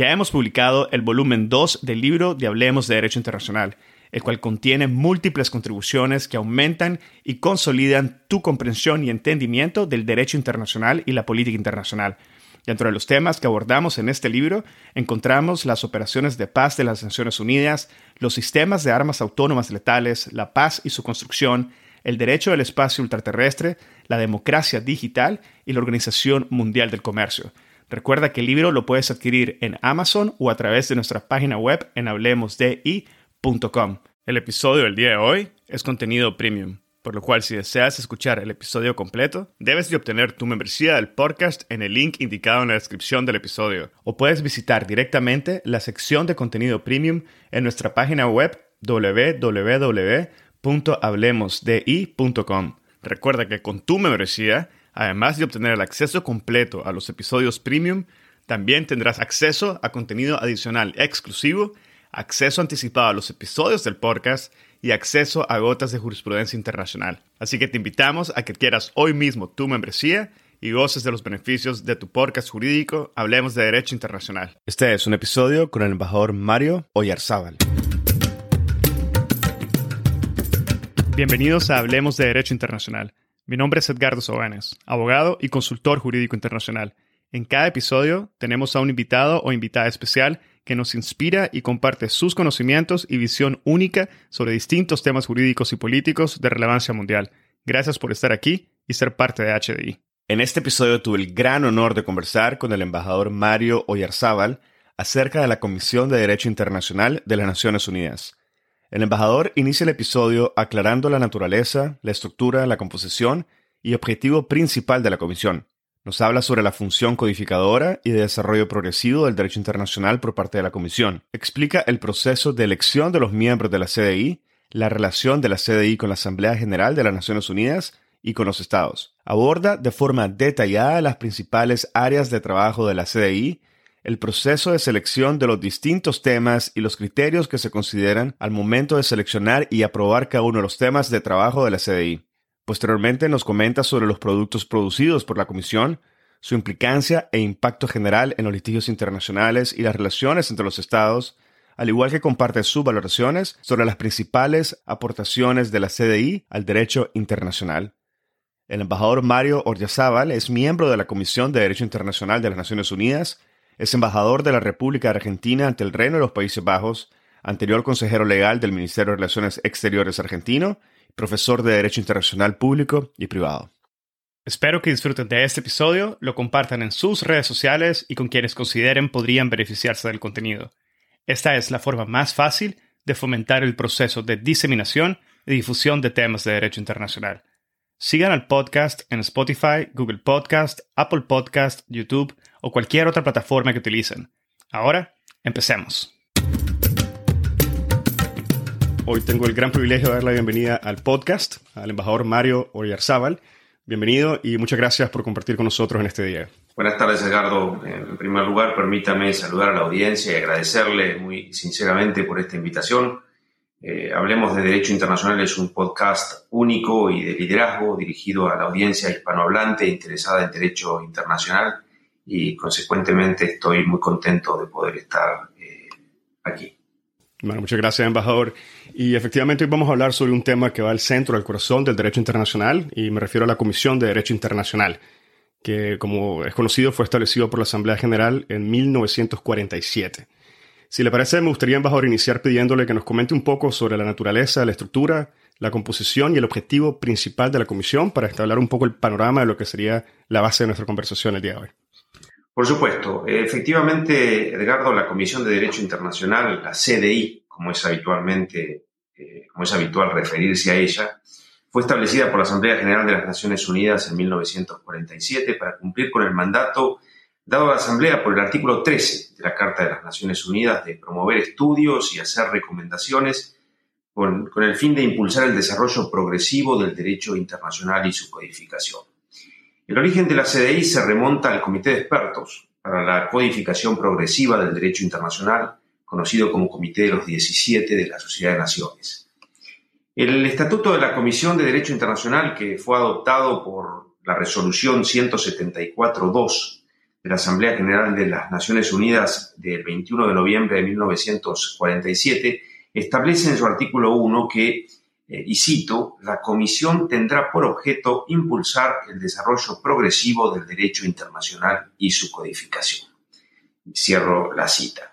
Ya hemos publicado el volumen 2 del libro de Hablemos de Derecho Internacional, el cual contiene múltiples contribuciones que aumentan y consolidan tu comprensión y entendimiento del derecho internacional y la política internacional. Dentro de los temas que abordamos en este libro encontramos las operaciones de paz de las Naciones Unidas, los sistemas de armas autónomas letales, la paz y su construcción, el derecho del espacio ultraterrestre, la democracia digital y la Organización Mundial del Comercio. Recuerda que el libro lo puedes adquirir en Amazon o a través de nuestra página web en hablemosdi.com. El episodio del día de hoy es contenido premium, por lo cual si deseas escuchar el episodio completo, debes de obtener tu membresía del podcast en el link indicado en la descripción del episodio, o puedes visitar directamente la sección de contenido premium en nuestra página web www.hablemosdi.com. Recuerda que con tu membresía Además de obtener el acceso completo a los episodios premium, también tendrás acceso a contenido adicional exclusivo, acceso anticipado a los episodios del podcast y acceso a gotas de jurisprudencia internacional. Así que te invitamos a que quieras hoy mismo tu membresía y goces de los beneficios de tu podcast jurídico Hablemos de Derecho Internacional. Este es un episodio con el embajador Mario Oyarzábal. Bienvenidos a Hablemos de Derecho Internacional mi nombre es Edgardo Sobanes, abogado y consultor jurídico internacional. En cada episodio tenemos a un invitado o invitada especial que nos inspira y comparte sus conocimientos y visión única sobre distintos temas jurídicos y políticos de relevancia mundial. Gracias por estar aquí y ser parte de HDI. En este episodio tuve el gran honor de conversar con el embajador Mario Oyarzábal acerca de la Comisión de Derecho Internacional de las Naciones Unidas. El embajador inicia el episodio aclarando la naturaleza, la estructura, la composición y objetivo principal de la comisión. Nos habla sobre la función codificadora y de desarrollo progresivo del derecho internacional por parte de la comisión. Explica el proceso de elección de los miembros de la CDI, la relación de la CDI con la Asamblea General de las Naciones Unidas y con los estados. Aborda de forma detallada las principales áreas de trabajo de la CDI el proceso de selección de los distintos temas y los criterios que se consideran al momento de seleccionar y aprobar cada uno de los temas de trabajo de la CDI. Posteriormente nos comenta sobre los productos producidos por la Comisión, su implicancia e impacto general en los litigios internacionales y las relaciones entre los Estados, al igual que comparte sus valoraciones sobre las principales aportaciones de la CDI al derecho internacional. El embajador Mario Oryazábal es miembro de la Comisión de Derecho Internacional de las Naciones Unidas es embajador de la República Argentina ante el Reino de los Países Bajos, anterior consejero legal del Ministerio de Relaciones Exteriores argentino, profesor de Derecho Internacional Público y Privado. Espero que disfruten de este episodio, lo compartan en sus redes sociales y con quienes consideren podrían beneficiarse del contenido. Esta es la forma más fácil de fomentar el proceso de diseminación y difusión de temas de derecho internacional. Sigan al podcast en Spotify, Google Podcast, Apple Podcast, YouTube o cualquier otra plataforma que utilicen. Ahora, empecemos. Hoy tengo el gran privilegio de dar la bienvenida al podcast al embajador Mario Oyarzábal. Bienvenido y muchas gracias por compartir con nosotros en este día. Buenas tardes, Edgardo. En primer lugar, permítame saludar a la audiencia y agradecerle muy sinceramente por esta invitación. Eh, Hablemos de Derecho Internacional es un podcast único y de liderazgo dirigido a la audiencia hispanohablante interesada en derecho internacional y consecuentemente estoy muy contento de poder estar eh, aquí. Bueno, muchas gracias, embajador. Y efectivamente hoy vamos a hablar sobre un tema que va al centro, al corazón del derecho internacional, y me refiero a la Comisión de Derecho Internacional, que como es conocido fue establecido por la Asamblea General en 1947. Si le parece, me gustaría, embajador, iniciar pidiéndole que nos comente un poco sobre la naturaleza, la estructura, la composición y el objetivo principal de la comisión para establecer un poco el panorama de lo que sería la base de nuestra conversación el día de hoy. Por supuesto. Efectivamente, Edgardo, la Comisión de Derecho Internacional, la CDI, como es habitualmente, eh, como es habitual referirse a ella, fue establecida por la Asamblea General de las Naciones Unidas en 1947 para cumplir con el mandato dado a la Asamblea por el artículo 13 de la Carta de las Naciones Unidas de promover estudios y hacer recomendaciones con, el fin de impulsar el desarrollo progresivo del derecho internacional y su codificación. El origen de la CDI se remonta al Comité de Expertos para la Codificación Progresiva del Derecho Internacional, conocido como Comité de los 17 de la Sociedad de Naciones. El Estatuto de la Comisión de Derecho Internacional, que fue adoptado por la Resolución 174.2 de la Asamblea General de las Naciones Unidas del 21 de noviembre de 1947 establece en su artículo 1 que, eh, y cito, la Comisión tendrá por objeto impulsar el desarrollo progresivo del derecho internacional y su codificación. Cierro la cita.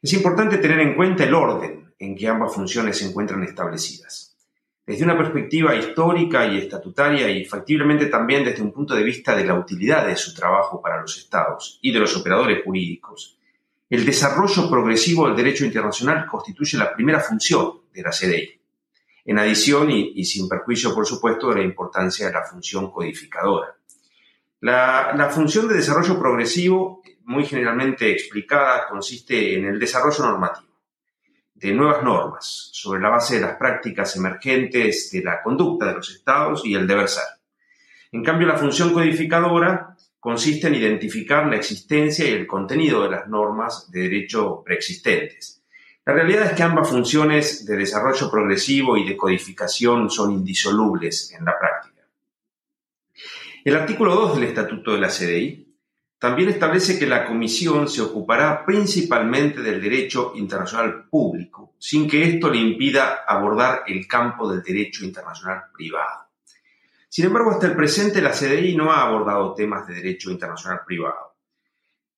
Es importante tener en cuenta el orden en que ambas funciones se encuentran establecidas desde una perspectiva histórica y estatutaria y factiblemente también desde un punto de vista de la utilidad de su trabajo para los estados y de los operadores jurídicos, el desarrollo progresivo del derecho internacional constituye la primera función de la CDI, en adición y, sin perjuicio, por supuesto, de la importancia de la función codificadora. la función de desarrollo progresivo, muy generalmente explicada, consiste en el desarrollo normativo de nuevas normas sobre la base de las prácticas emergentes de la conducta de los estados y el deber ser. En cambio, la función codificadora consiste en identificar la existencia y el contenido de las normas de derecho preexistentes. La realidad es que ambas funciones de desarrollo progresivo y de codificación son indisolubles en la práctica. El artículo 2 del Estatuto de la CDI también establece que la Comisión se ocupará principalmente del derecho internacional público, sin que esto le impida abordar el campo del derecho internacional privado. Sin embargo, hasta el presente la CDI no ha abordado temas de derecho internacional privado.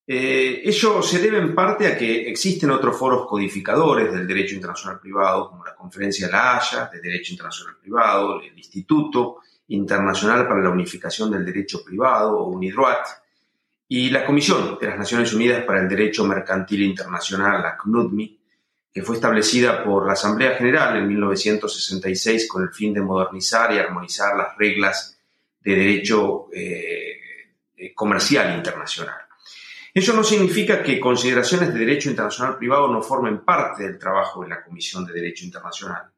Eh, ello se debe en parte a que existen otros foros codificadores del derecho internacional privado, como la Conferencia de la Haya de Derecho Internacional Privado, el Instituto Internacional para la Unificación del Derecho Privado, o UNIDROIT, y la Comisión de las Naciones Unidas para el Derecho Mercantil Internacional, la CNUDMI, que fue establecida por la Asamblea General en 1966 con el fin de modernizar y armonizar las reglas de derecho eh, eh, comercial internacional. Eso no significa que consideraciones de derecho internacional privado no formen parte del trabajo de la Comisión de Derecho Internacional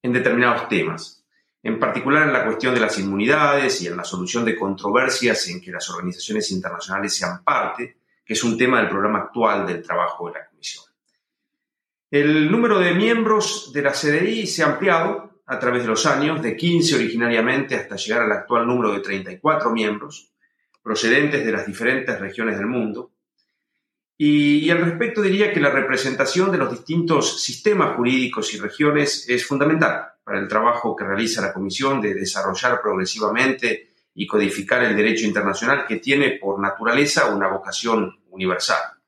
en determinados temas, en particular en la cuestión de las inmunidades y en la solución de controversias en que las organizaciones internacionales sean parte, que es un tema del programa actual del trabajo de la. El número de miembros de la CDI se ha ampliado a través de los años, de 15 originariamente hasta llegar al actual número de 34 miembros, procedentes de las diferentes regiones del mundo. Y, al respecto diría que la representación de los distintos sistemas jurídicos y regiones es fundamental para el trabajo que realiza la Comisión de desarrollar progresivamente y codificar el derecho internacional que tiene por naturaleza una vocación universal.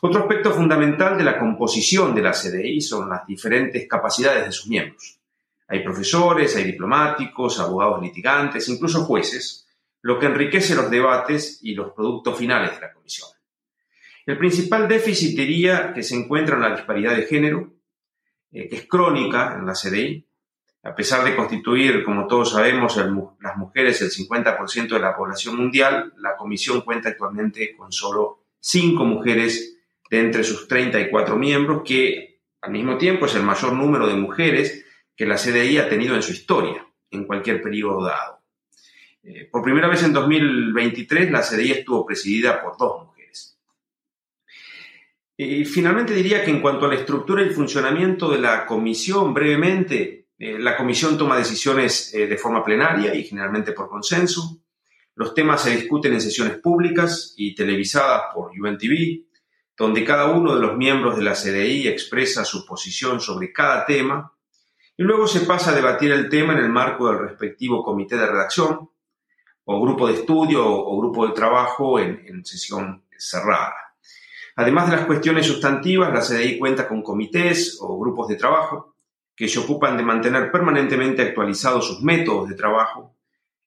Otro aspecto fundamental de la composición de la CDI son las diferentes capacidades de sus miembros. Hay profesores, hay diplomáticos, abogados litigantes, incluso jueces, lo que enriquece los debates y los productos finales de la Comisión. El principal déficit diría que se encuentra en la disparidad de género, eh, que es crónica en la CDI, a pesar de constituir, como todos sabemos, las mujeres el 50% de la población mundial, la Comisión cuenta actualmente con solo cinco mujeres de entre sus 34 miembros, que al mismo tiempo es el mayor número de mujeres que la CDI ha tenido en su historia, en cualquier periodo dado. Eh, por primera vez en 2023, la CDI estuvo presidida por dos mujeres. Y finalmente diría que en cuanto a la estructura y funcionamiento de la comisión, brevemente, eh, la comisión toma decisiones eh, de forma plenaria y generalmente por consenso. Los temas se discuten en sesiones públicas y televisadas por UNTV, donde cada uno de los miembros de la CDI expresa su posición sobre cada tema y luego se pasa a debatir el tema en el marco del respectivo comité de redacción o grupo de estudio o, grupo de trabajo en, sesión cerrada. Además de las cuestiones sustantivas, la CDI cuenta con comités o grupos de trabajo que se ocupan de mantener permanentemente actualizados sus métodos de trabajo,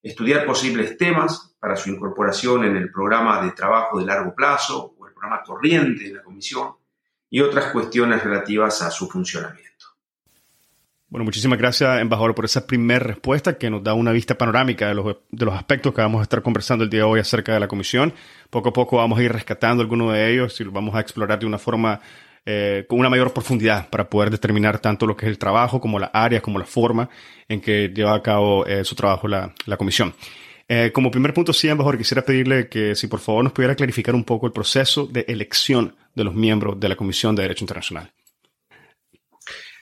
estudiar posibles temas para su incorporación en el programa de trabajo de largo plazo programa corriente de la Comisión y otras cuestiones relativas a su funcionamiento. Bueno, muchísimas gracias, embajador, por esa primera respuesta que nos da una vista panorámica de los, de los, aspectos que vamos a estar conversando el día de hoy acerca de la comisión. Poco a poco vamos a ir rescatando algunos de ellos y los vamos a explorar de una forma eh, con una mayor profundidad para poder determinar tanto lo que es el trabajo como las áreas, como la forma en que lleva a cabo eh, su trabajo la, la comisión. Eh, como primer punto, sí, mejor quisiera pedirle que si por favor nos pudiera clarificar un poco el proceso de elección de los miembros de la Comisión de Derecho Internacional.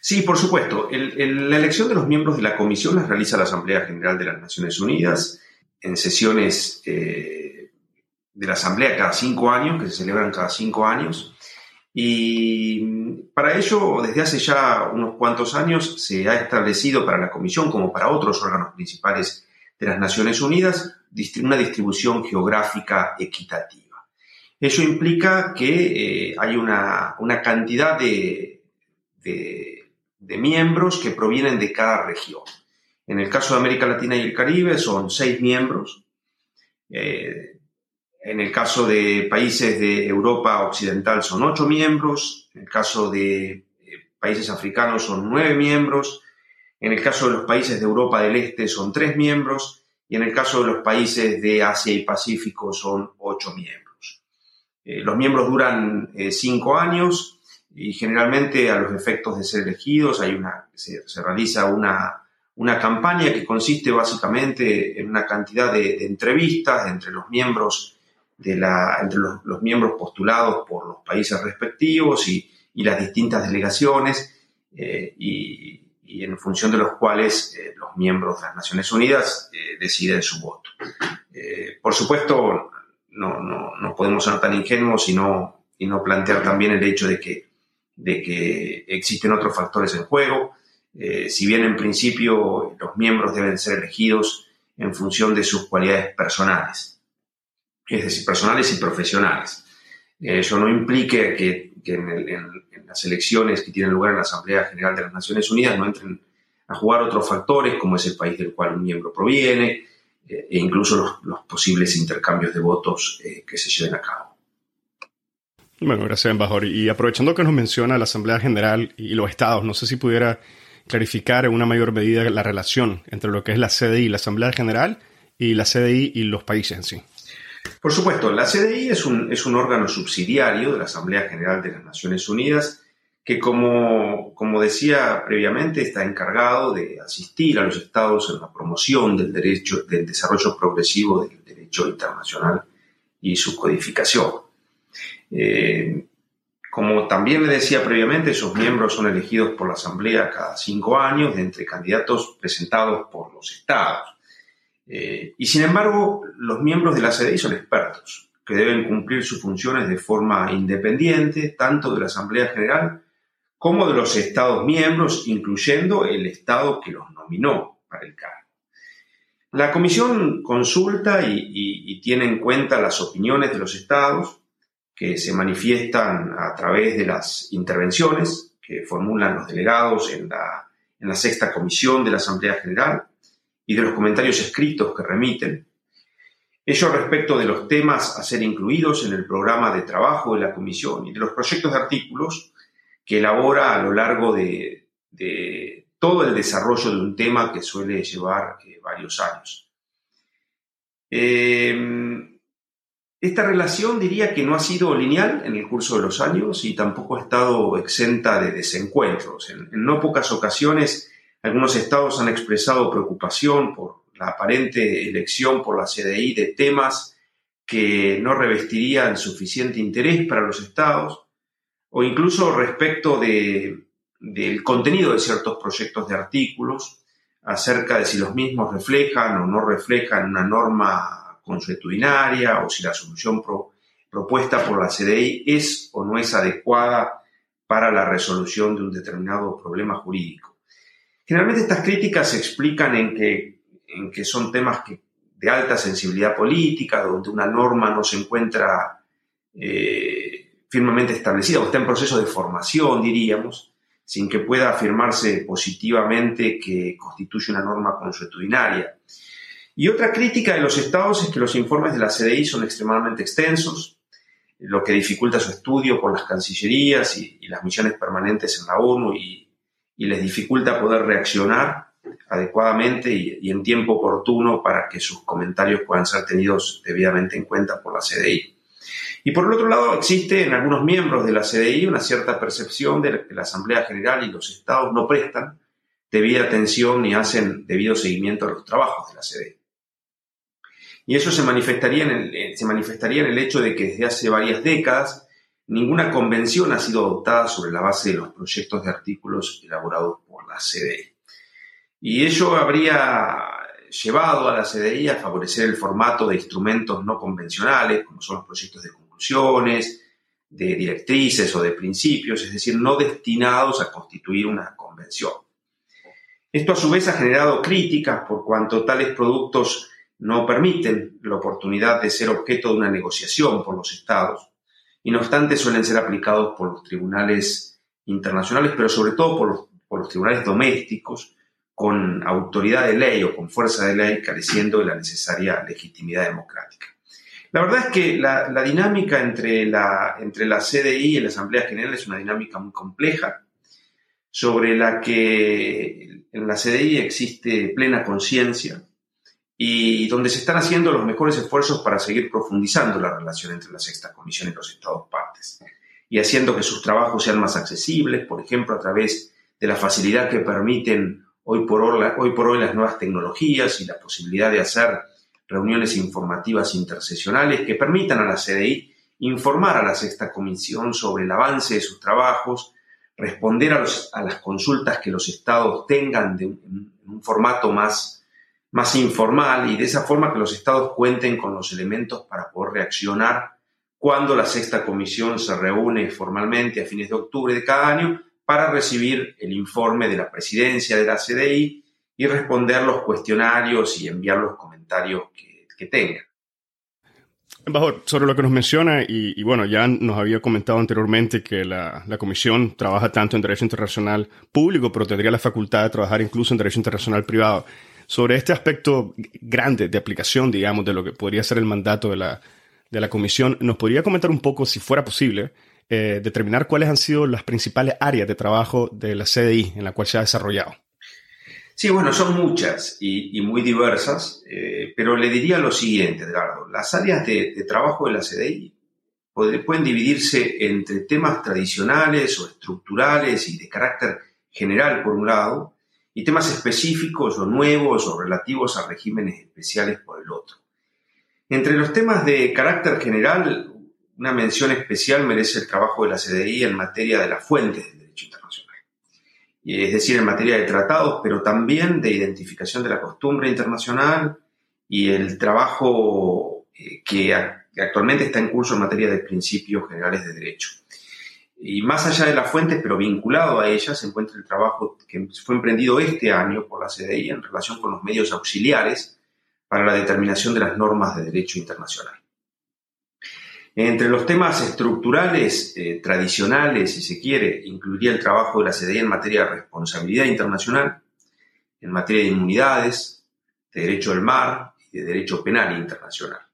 Sí, por supuesto. la elección de los miembros de la comisión la realiza la Asamblea General de las Naciones Unidas en sesiones de la Asamblea cada cinco años, que se celebran cada cinco años. Y para ello, desde hace ya unos cuantos años, se ha establecido para la Comisión, como para otros órganos principales de las Naciones Unidas, una distribución geográfica equitativa. Eso implica que eh, hay una, cantidad de, de, miembros que provienen de cada región. En el caso de América Latina y el Caribe son seis miembros. Eh, en el caso de países de Europa Occidental son ocho miembros. En el caso de eh, países africanos son nueve miembros. En el caso de los países de Europa del Este son tres miembros. Y en el caso de los países de Asia y Pacífico son ocho miembros. Eh, los miembros duran eh, cinco años y generalmente a los efectos de ser elegidos hay una, se, realiza una, una, campaña que consiste básicamente en una cantidad de, entrevistas entre los miembros de la, entre los, miembros postulados por los países respectivos y, las distintas delegaciones eh, y, en función de los cuales eh, los miembros de las Naciones Unidas eh, deciden su voto. por supuesto, no, no, podemos ser tan ingenuos y no, y no plantear también el hecho de que, de que existen otros factores en juego. si bien en principio los miembros deben ser elegidos en función de sus cualidades personales es decir, personales y profesionales. Eso no implique que, en, las elecciones que tienen lugar en la Asamblea General de las Naciones Unidas no entren a jugar otros factores, como es el país del cual un miembro proviene, eh, e incluso los, posibles intercambios de votos eh, que se lleven a cabo. Bueno, gracias, embajador. Y aprovechando que nos menciona la Asamblea General y los estados, no sé si pudiera clarificar en una mayor medida la relación entre lo que es la CDI, la Asamblea General, y la CDI y los países en sí. Por supuesto, la CDI es un, órgano subsidiario de la Asamblea General de las Naciones Unidas que, como, decía previamente, está encargado de asistir a los estados en la promoción del derecho, del desarrollo progresivo del derecho internacional y su codificación. Eh, como también le decía previamente, sus miembros son elegidos por la Asamblea cada cinco años de entre candidatos presentados por los estados. Eh, y sin embargo, los miembros de la CDI son expertos, que deben cumplir sus funciones de forma independiente, tanto de la Asamblea General como de los Estados miembros, incluyendo el Estado que los nominó para el cargo. La Comisión consulta y, tiene en cuenta las opiniones de los Estados que se manifiestan a través de las intervenciones que formulan los delegados en la sexta comisión de la Asamblea General y de los comentarios escritos que remiten. Ello respecto de los temas a ser incluidos en el programa de trabajo de la Comisión y de los proyectos de artículos que elabora a lo largo de, todo el desarrollo de un tema que suele llevar eh, varios años. Eh, esta relación diría que no ha sido lineal en el curso de los años y tampoco ha estado exenta de desencuentros. en no pocas ocasiones algunos estados han expresado preocupación por la aparente elección por la CDI de temas que no revestirían suficiente interés para los estados, o incluso respecto del contenido de ciertos proyectos de artículos, acerca de si los mismos reflejan o no reflejan una norma consuetudinaria o si la solución propuesta por la CDI es o no es adecuada para la resolución de un determinado problema jurídico. Generalmente estas críticas se explican en que, son temas de alta sensibilidad política, donde una norma no se encuentra eh, firmemente establecida o está en proceso de formación, diríamos, sin que pueda afirmarse positivamente que constituye una norma consuetudinaria. Y otra crítica de los estados es que los informes de la CDI son extremadamente extensos, lo que dificulta su estudio por las cancillerías y, y las misiones permanentes en la ONU y, y les dificulta poder reaccionar adecuadamente y, en tiempo oportuno para que sus comentarios puedan ser tenidos debidamente en cuenta por la CDI. Y por el otro lado, existe en algunos miembros de la CDI una cierta percepción de que la Asamblea General y los estados no prestan debida atención ni hacen debido seguimiento a los trabajos de la CDI. Y eso se manifestaría en el, se manifestaría en el hecho de que desde hace varias décadas Ninguna convención ha sido adoptada sobre la base de los proyectos de artículos elaborados por la CDE. Y ello habría llevado a la CDI a favorecer el formato de instrumentos no convencionales, como son los proyectos de conclusiones, de directrices o de principios, es decir, no destinados a constituir una convención. Esto a su vez ha generado críticas por cuanto tales productos no permiten la oportunidad de ser objeto de una negociación por los estados y no obstante suelen ser aplicados por los tribunales internacionales, pero sobre todo por los, por los tribunales domésticos, con autoridad de ley o con fuerza de ley, careciendo de la necesaria legitimidad democrática. La verdad es que la, dinámica entre la, entre la CDI y la Asamblea General es una dinámica muy compleja, sobre la que en la CDI existe plena conciencia y donde se están haciendo los mejores esfuerzos para seguir profundizando la relación entre la Sexta Comisión y los Estados partes y haciendo que sus trabajos sean más accesibles, por ejemplo, a través de la facilidad que permiten hoy por hoy, las nuevas tecnologías y la posibilidad de hacer reuniones informativas intersesionales que permitan a la CDI informar a la Sexta Comisión sobre el avance de sus trabajos, responder a, las consultas que los estados tengan de en un formato más, más informal y de esa forma que los estados cuenten con los elementos para poder reaccionar cuando la Sexta Comisión se reúne formalmente a fines de octubre de cada año para recibir el informe de la presidencia de la CDI y responder los cuestionarios y enviar los comentarios que, que tengan. Embajador, sobre lo que nos menciona, y, bueno, ya nos había comentado anteriormente que la, la, Comisión trabaja tanto en Derecho Internacional Público, pero tendría la facultad de trabajar incluso en Derecho Internacional Privado. Sobre este aspecto grande de aplicación, digamos, de lo que podría ser el mandato de la, de la Comisión, ¿nos podría comentar un poco, si fuera posible, eh, determinar cuáles han sido las principales áreas de trabajo de la CDI en la cual se ha desarrollado? Sí, bueno, son muchas y, muy diversas, eh, pero le diría lo siguiente, Edgardo. Las áreas de, trabajo de la CDI pueden dividirse entre temas tradicionales o estructurales y de carácter general, por un lado, y temas específicos o nuevos o relativos a regímenes especiales por el otro. Entre los temas de carácter general, una mención especial merece el trabajo de la CDI en materia de las fuentes del derecho internacional es decir, en materia de tratados, pero también de identificación de la costumbre internacional y el trabajo eh, que actualmente está en curso en materia de principios generales de derecho. Y más allá de las fuentes, pero vinculado a ellas, se encuentra el trabajo que fue emprendido este año por la CDI en relación con los medios auxiliares para la determinación de las normas de derecho internacional. Entre los temas estructurales eh, tradicionales, si se quiere, incluiría el trabajo de la CDI en materia de responsabilidad internacional, en materia de inmunidades, de derecho del mar y de derecho penal internacional.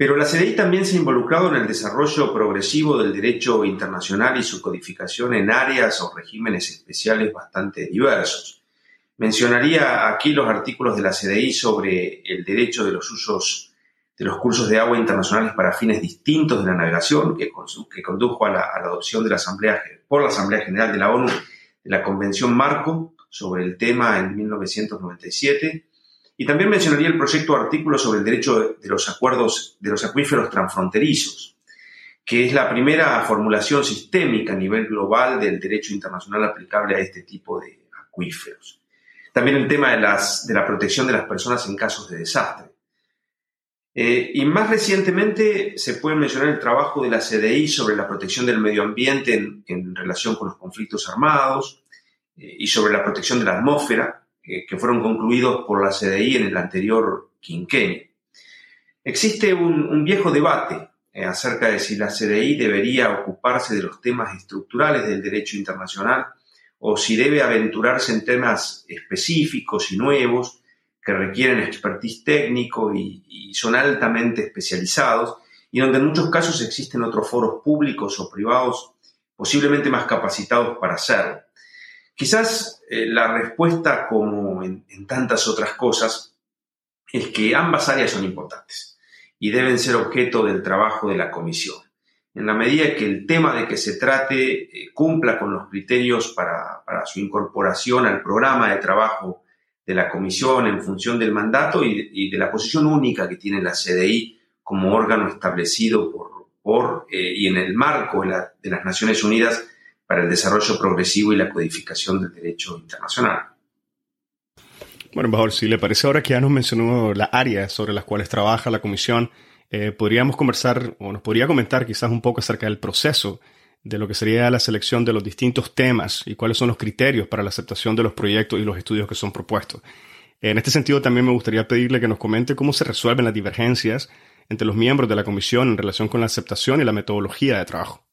Pero la CDI también se ha involucrado en el desarrollo progresivo del derecho internacional y su codificación en áreas o regímenes especiales bastante diversos. Mencionaría aquí los artículos de la CDI sobre el derecho de los usos de los cursos de agua internacionales para fines distintos de la navegación, que, condujo a la, adopción de la Asamblea, por la Asamblea General de la ONU de la Convención Marco sobre el tema en 1997. Y también mencionaría el proyecto artículo sobre el derecho de los acuerdos de los acuíferos transfronterizos, que es la primera formulación sistémica a nivel global del derecho internacional aplicable a este tipo de acuíferos. También el tema de, las, de la protección de las personas en casos de desastre. Eh, y más recientemente se puede mencionar el trabajo de la CDI sobre la protección del medio ambiente en, relación con los conflictos armados eh, y sobre la protección de la atmósfera, eh, que fueron concluidos por la CDI en el anterior quinquenio. Existe un, viejo debate acerca de si la CDI debería ocuparse de los temas estructurales del derecho internacional o si debe aventurarse en temas específicos y nuevos que requieren expertise técnico y, son altamente especializados y donde en muchos casos existen otros foros públicos o privados posiblemente más capacitados para hacerlo. Quizás eh, la respuesta, como en, tantas otras cosas, es que ambas áreas son importantes y deben ser objeto del trabajo de la comisión. En la medida que el tema de que se trate eh, cumpla con los criterios para, su incorporación al programa de trabajo de la comisión en función del mandato y, de la posición única que tiene la CDI como órgano establecido por, eh, y en el marco de las Naciones Unidas para el desarrollo progresivo y la codificación del derecho internacional. Bueno, embajador, si le parece ahora que ya nos mencionó las áreas sobre las cuales trabaja la comisión, eh, podríamos conversar o nos podría comentar quizás un poco acerca del proceso de lo que sería la selección de los distintos temas y cuáles son los criterios para la aceptación de los proyectos y los estudios que son propuestos. En este sentido, también me gustaría pedirle que nos comente cómo se resuelven las divergencias entre los miembros de la comisión en relación con la aceptación y la metodología de trabajo.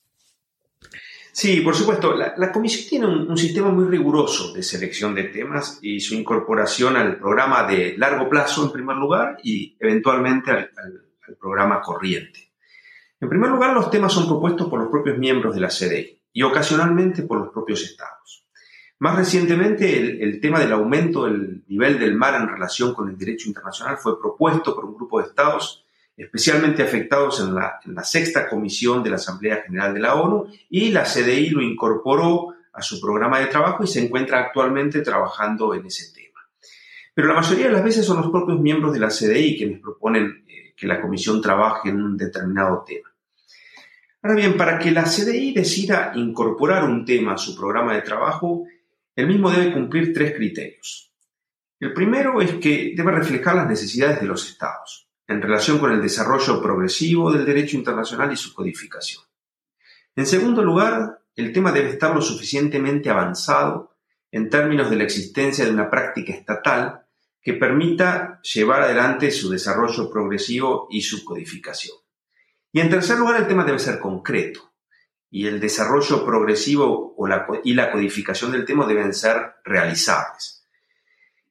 Sí, por supuesto. La, comisión tiene un, sistema muy riguroso de selección de temas y su incorporación al programa de largo plazo en primer lugar y eventualmente al, programa corriente. En primer lugar, los temas son propuestos por los propios miembros de la CDI y ocasionalmente por los propios estados. Más recientemente, el, el, tema del aumento del nivel del mar en relación con el derecho internacional fue propuesto por un grupo de estados especialmente afectados en la, sexta comisión de la Asamblea General de la ONU y la CDI lo incorporó a su programa de trabajo y se encuentra actualmente trabajando en ese tema. Pero la mayoría de las veces son los propios miembros de la CDI quienes proponen eh, que la comisión trabaje en un determinado tema. Ahora bien, para que la CDI decida incorporar un tema a su programa de trabajo, el mismo debe cumplir tres criterios. El primero es que debe reflejar las necesidades de los estados en relación con el desarrollo progresivo del derecho internacional y su codificación. En segundo lugar, el tema debe estar lo suficientemente avanzado en términos de la existencia de una práctica estatal que permita llevar adelante su desarrollo progresivo y su codificación. Y en tercer lugar, el tema debe ser concreto y el desarrollo progresivo y la codificación del tema deben ser realizables.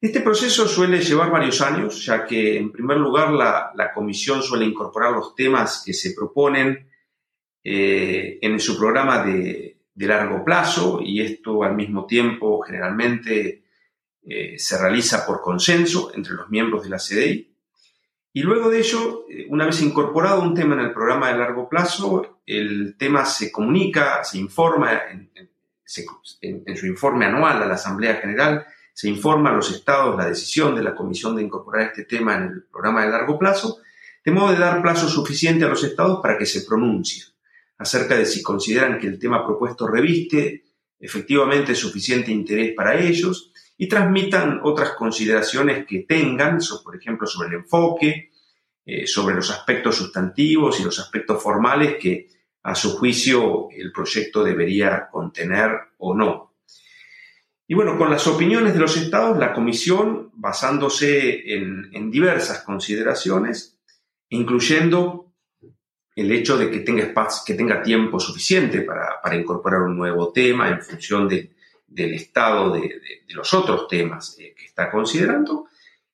Este proceso suele llevar varios años, ya que en primer lugar la, comisión suele incorporar los temas que se proponen eh, en su programa de, largo plazo y esto al mismo tiempo generalmente eh, se realiza por consenso entre los miembros de la CDI. Y luego de ello, eh, una vez incorporado un tema en el programa de largo plazo, el tema se comunica, se informa en su informe anual a la Asamblea General se informa a los estados la decisión de la Comisión de incorporar este tema en el programa de largo plazo, de modo de dar plazo suficiente a los estados para que se pronuncien acerca de si consideran que el tema propuesto reviste efectivamente suficiente interés para ellos y transmitan otras consideraciones que tengan, por ejemplo, sobre el enfoque, eh, sobre los aspectos sustantivos y los aspectos formales que a su juicio el proyecto debería contener o no. Y bueno, con las opiniones de los estados, la comisión, basándose en, diversas consideraciones, incluyendo el hecho de que tenga, tiempo suficiente para, incorporar un nuevo tema en función del estado de, los otros temas eh, que está considerando,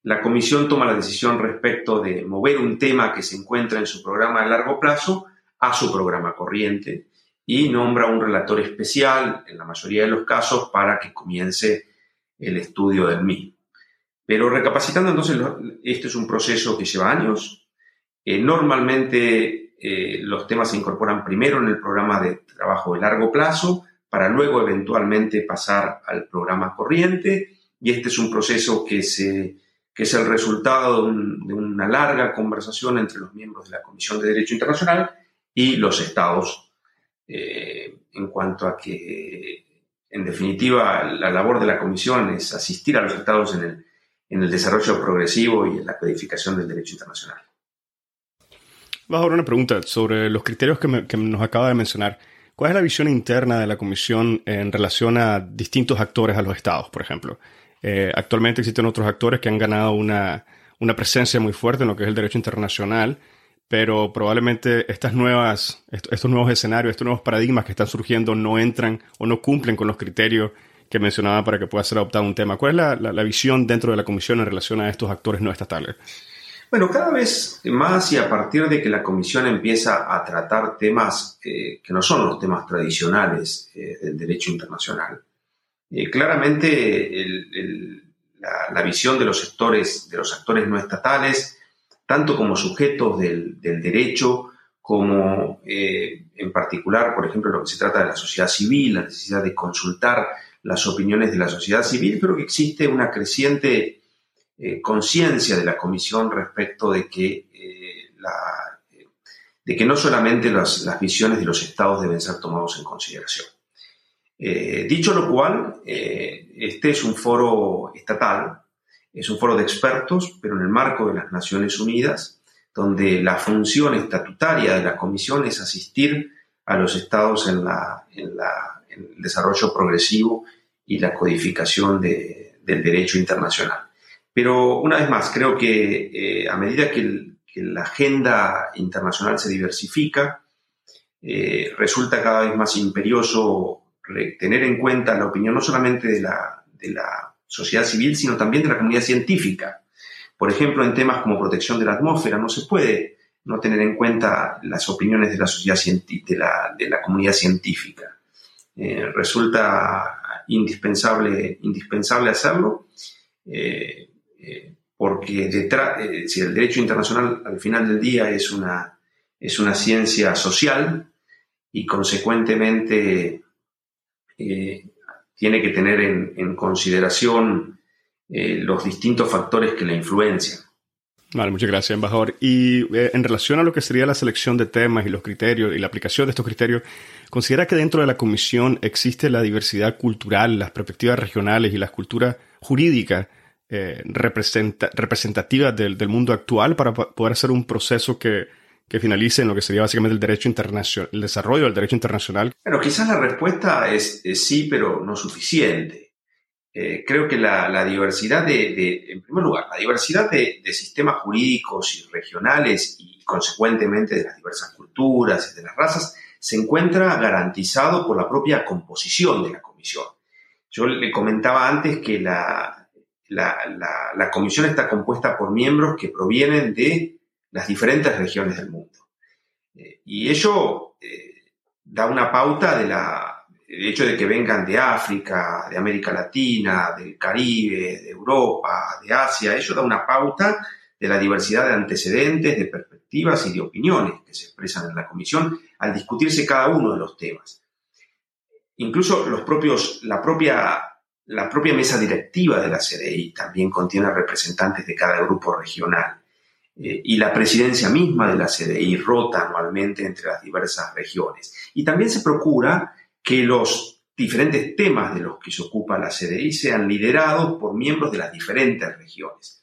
la comisión toma la decisión respecto de mover un tema que se encuentra en su programa de largo plazo a su programa corriente y nombra un relator especial, en la mayoría de los casos, para que comience el estudio del mismo. Pero recapacitando, entonces, este es un proceso que lleva años. Eh, normalmente eh, los temas se incorporan primero en el programa de trabajo de largo plazo, para luego eventualmente pasar al programa corriente. Y este es un proceso que, se, que es el resultado de, una larga conversación entre los miembros de la Comisión de Derecho Internacional y los estados eh, en cuanto a que, en definitiva, la labor de la Comisión es asistir a los estados en el, en el desarrollo progresivo y en la codificación del derecho internacional. Vamos ahora una pregunta sobre los criterios que, que, nos acaba de mencionar. ¿Cuál es la visión interna de la Comisión en relación a distintos actores a los estados, por ejemplo? Eh, actualmente existen otros actores que han ganado una, una presencia muy fuerte en lo que es el derecho internacional pero probablemente estas nuevas, estos nuevos escenarios, estos nuevos paradigmas que están surgiendo no entran o no cumplen con los criterios que mencionaba para que pueda ser adoptado un tema. ¿Cuál es la, visión dentro de la Comisión en relación a estos actores no estatales? Bueno, cada vez más y a partir de que la Comisión empieza a tratar temas que no son los temas tradicionales eh, del derecho internacional, eh, claramente la, la, visión de los, actores, de los actores no estatales tanto como sujetos del, derecho, como eh, en particular, por ejemplo, lo que se trata de la sociedad civil, la necesidad de consultar las opiniones de la sociedad civil, pero que existe una creciente eh, conciencia de la Comisión respecto de que, eh, de que no solamente las, las, visiones de los estados deben ser tomados en consideración. dicho lo cual, este es un foro estatal es un foro de expertos, pero en el marco de las Naciones Unidas, donde la función estatutaria de la comisión es asistir a los estados en, el desarrollo progresivo y la codificación del derecho internacional. Pero una vez más, creo que eh, a medida que, la agenda internacional se diversifica, eh, resulta cada vez más imperioso tener en cuenta la opinión no solamente de la, de la sociedad civil, sino también de la comunidad científica. Por ejemplo, en temas como protección de la atmósfera, no se puede no tener en cuenta las opiniones de la sociedad de la, de la comunidad científica. Eh, resulta indispensable, indispensable hacerlo, eh, eh, porque detrás, si el derecho internacional al final del día es una, es una ciencia social y consecuentemente tiene que tener en, consideración los distintos factores que la influencian. Vale, muchas gracias, embajador. Y eh, en relación a lo que sería la selección de temas y los criterios y la aplicación de estos criterios, ¿considera que dentro de la comisión existe la diversidad cultural, las perspectivas regionales y las culturas jurídicas eh, representativas del, mundo actual para poder hacer un proceso que, finalice en lo que sería básicamente el derecho internacional, el desarrollo del derecho internacional? Bueno, quizás la respuesta es sí, pero no suficiente. Eh, creo que la, diversidad de, en primer lugar, la diversidad de, sistemas jurídicos y regionales y consecuentemente de las diversas culturas y de las razas se encuentra garantizado por la propia composición de la comisión. Yo le comentaba antes que la, la comisión está compuesta por miembros que provienen de las diferentes regiones del mundo. Eh, y ello eh, da una pauta de la el hecho de que vengan de África, de América Latina, del Caribe, de Europa, de Asia, eso da una pauta de la diversidad de antecedentes, de perspectivas y de opiniones que se expresan en la comisión al discutirse cada uno de los temas. Incluso los propios, la, propia, la propia mesa directiva de la CDI también contiene representantes de cada grupo regional. Eh, y la presidencia misma de la CDI rota anualmente entre las diversas regiones. Y también se procura que los diferentes temas de los que se ocupa la CDI sean liderados por miembros de las diferentes regiones.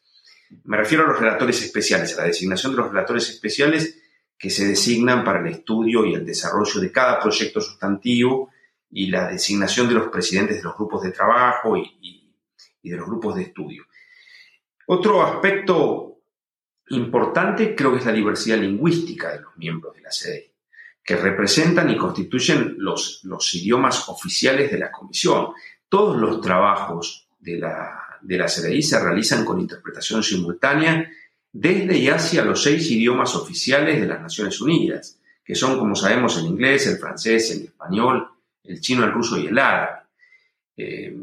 Me refiero a los relatores especiales, a la designación de los relatores especiales que se designan para el estudio y el desarrollo de cada proyecto sustantivo y la designación de los presidentes de los grupos de trabajo y, de los grupos de estudio. Otro aspecto importante creo que es la diversidad lingüística de los miembros de la CDI que representan y constituyen los, los idiomas oficiales de la Comisión. Todos los trabajos de la, de la CDI se realizan con interpretación simultánea desde y hacia los seis idiomas oficiales de las Naciones Unidas, que son, como sabemos, el inglés, el francés, el español, el chino, el ruso y el árabe. Eh,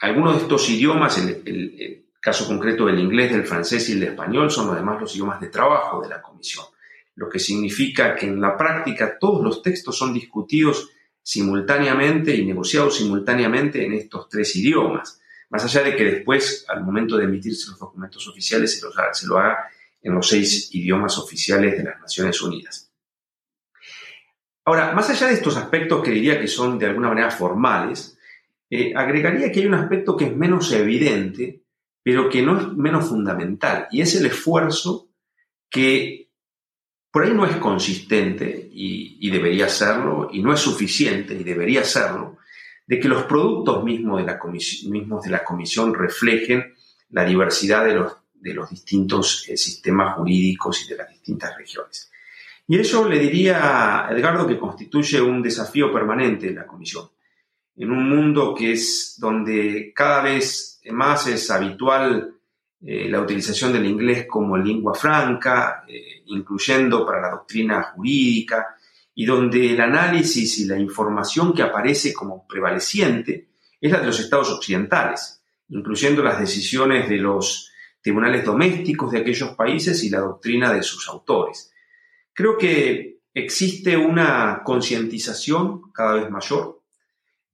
algunos de estos idiomas, el, caso concreto del inglés, del francés y el español, son además los idiomas de trabajo de la Comisión lo que significa que en la práctica todos los textos son discutidos simultáneamente y negociados simultáneamente en estos tres idiomas, más allá de que después, al momento de emitirse los documentos oficiales, se, se lo haga en los seis idiomas oficiales de las Naciones Unidas. Ahora, más allá de estos aspectos que diría que son de alguna manera formales, eh, agregaría que hay un aspecto que es menos evidente, pero que no es menos fundamental, y es el esfuerzo que por ahí no es consistente y, debería serlo, y no es suficiente y debería serlo, de que los productos mismos de la, comisión, mismos de la comisión reflejen la diversidad de los, de los distintos eh, sistemas jurídicos y de las distintas regiones. Y eso le diría a Edgardo que constituye un desafío permanente en la comisión. En un mundo que es donde cada vez más es habitual eh, la utilización del inglés como lengua franca, eh, incluyendo para la doctrina jurídica, y donde el análisis y la información que aparece como prevaleciente es la de los estados occidentales, incluyendo las decisiones de los tribunales domésticos de aquellos países y la doctrina de sus autores. Creo que existe una concientización cada vez mayor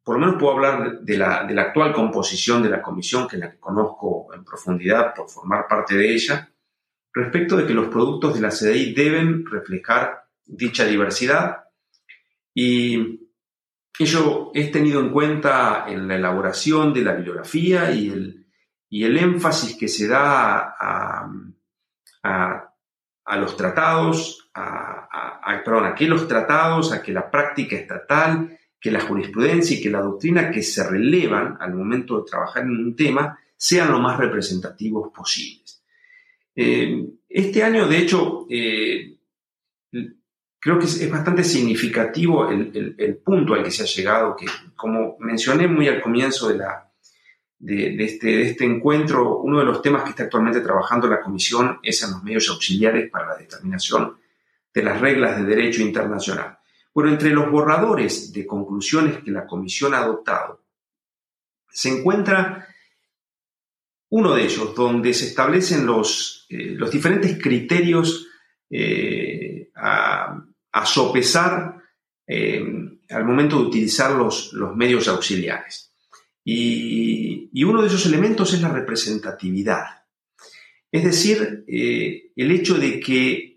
por lo menos puedo hablar de la, actual composición de la comisión, que es la que conozco en profundidad por formar parte de ella, respecto de que los productos de la CDI deben reflejar dicha diversidad. Y ello es tenido en cuenta en la elaboración de la bibliografía y el, y el énfasis que se da a, a, los tratados, a, a, perdón, a que los tratados, a que la práctica estatal, que la jurisprudencia y que la doctrina que se relevan al momento de trabajar en un tema sean lo más representativos posibles. Eh, este año, de hecho, eh, creo que es, bastante significativo el, punto al que se ha llegado, que como mencioné muy al comienzo de, este, de este encuentro, uno de los temas que está actualmente trabajando la Comisión es en los medios auxiliares para la determinación de las reglas de derecho internacional. Bueno, entre los borradores de conclusiones que la Comisión ha adoptado, se encuentra uno de ellos, donde se establecen los, eh, los diferentes criterios eh, a, sopesar eh, al momento de utilizar los, los medios auxiliares. Y, y, uno de esos elementos es la representatividad. Es decir, el hecho de que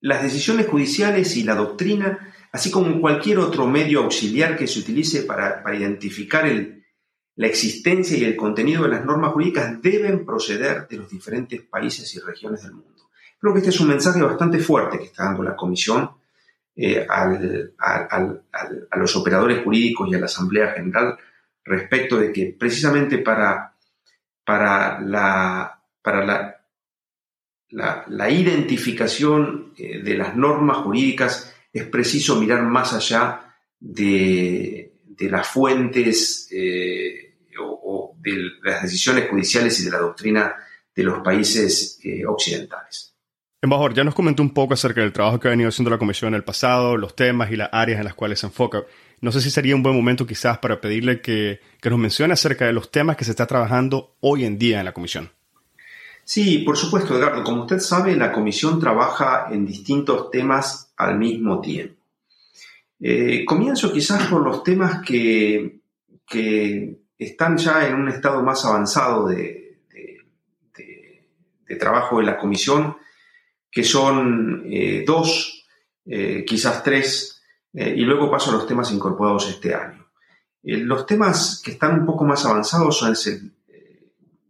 las decisiones judiciales y la doctrina, así como cualquier otro medio auxiliar que se utilice para, identificar la existencia y el contenido de las normas jurídicas, deben proceder de los diferentes países y regiones del mundo. Creo que este es un mensaje bastante fuerte que está dando la Comisión eh, a los operadores jurídicos y a la Asamblea General respecto de que precisamente para, para, la, para la la, identificación eh, de las normas jurídicas es preciso mirar más allá de, las fuentes eh, o, de las decisiones judiciales y de la doctrina de los países eh, occidentales. Embajador, ya nos comentó un poco acerca del trabajo que ha venido haciendo la Comisión en el pasado, los temas y las áreas en las cuales se enfoca. No sé si sería un buen momento quizás para pedirle que, que nos mencione acerca de los temas que se está trabajando hoy en día en la Comisión. Sí, por supuesto, Edgardo. Como usted sabe, la comisión trabaja en distintos temas al mismo tiempo. Eh, comienzo quizás por los temas que, están ya en un estado más avanzado de, trabajo de la comisión, que son eh, dos, eh, quizás tres, y luego paso a los temas incorporados este año. los temas que están un poco más avanzados son el,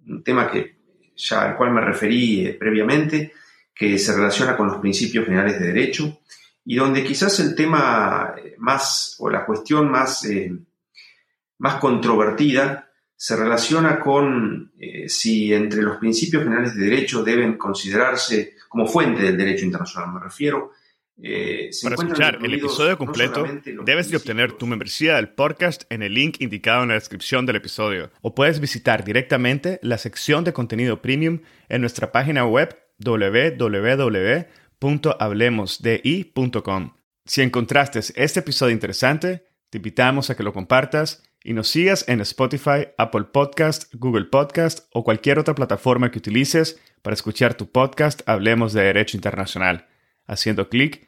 un tema que ya al cual me referí eh, previamente, que se relaciona con los principios generales de derecho y donde quizás el tema eh, más o la cuestión más, eh, más controvertida se relaciona con si entre los principios generales de derecho deben considerarse como fuente del derecho internacional, me refiero, eh, Para escuchar el episodio completo, debes de obtener tu membresía del podcast en el link indicado en la descripción del episodio. O puedes visitar directamente la sección de contenido premium en nuestra página web www.hablemosdi.com. Si encontraste este episodio interesante, te invitamos a que lo compartas y nos sigas en Spotify, Apple Podcast, Google Podcast o cualquier otra plataforma que utilices para escuchar tu podcast Hablemos de Derecho Internacional, haciendo clic